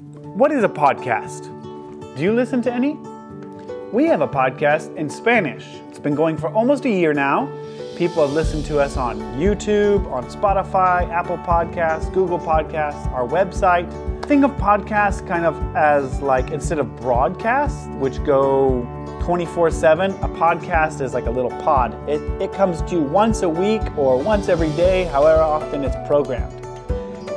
What is a podcast? Do you listen to any? We have a podcast in Spanish. It's been going for almost a year now. People have listened to us on YouTube, on Spotify, Apple Podcasts, Google Podcasts, our website. Think of podcasts kind of as like instead of broadcasts, which go 24 7, a podcast is like a little pod. It, it comes to you once a week or once every day, however often it's programmed.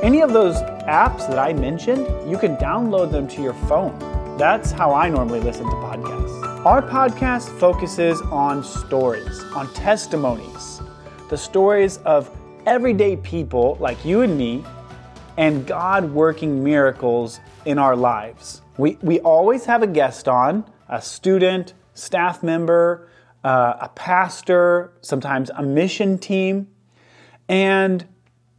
Any of those apps that I mentioned, you can download them to your phone. That's how I normally listen to podcasts. Our podcast focuses on stories, on testimonies, the stories of everyday people like you and me, and God working miracles in our lives. We, we always have a guest on, a student, staff member, uh, a pastor, sometimes a mission team. And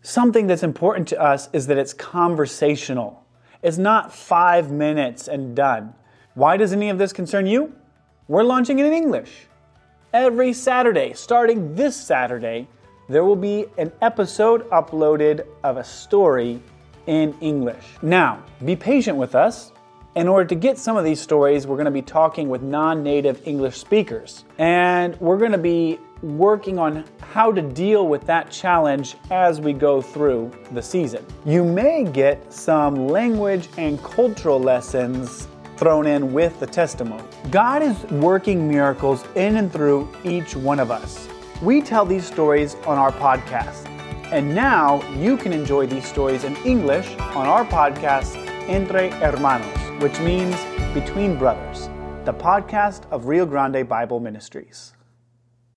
something that's important to us is that it's conversational. It's not five minutes and done. Why does any of this concern you? We're launching it in English. Every Saturday, starting this Saturday, there will be an episode uploaded of a story in English. Now, be patient with us. In order to get some of these stories, we're going to be talking with non native English speakers. And we're going to be working on how to deal with that challenge as we go through the season. You may get some language and cultural lessons thrown in with the testimony. God is working miracles in and through each one of us. We tell these stories on our podcast. And now you can enjoy these stories in English on our podcast, Entre Hermanos which means Between Brothers, the podcast of Rio Grande Bible Ministries.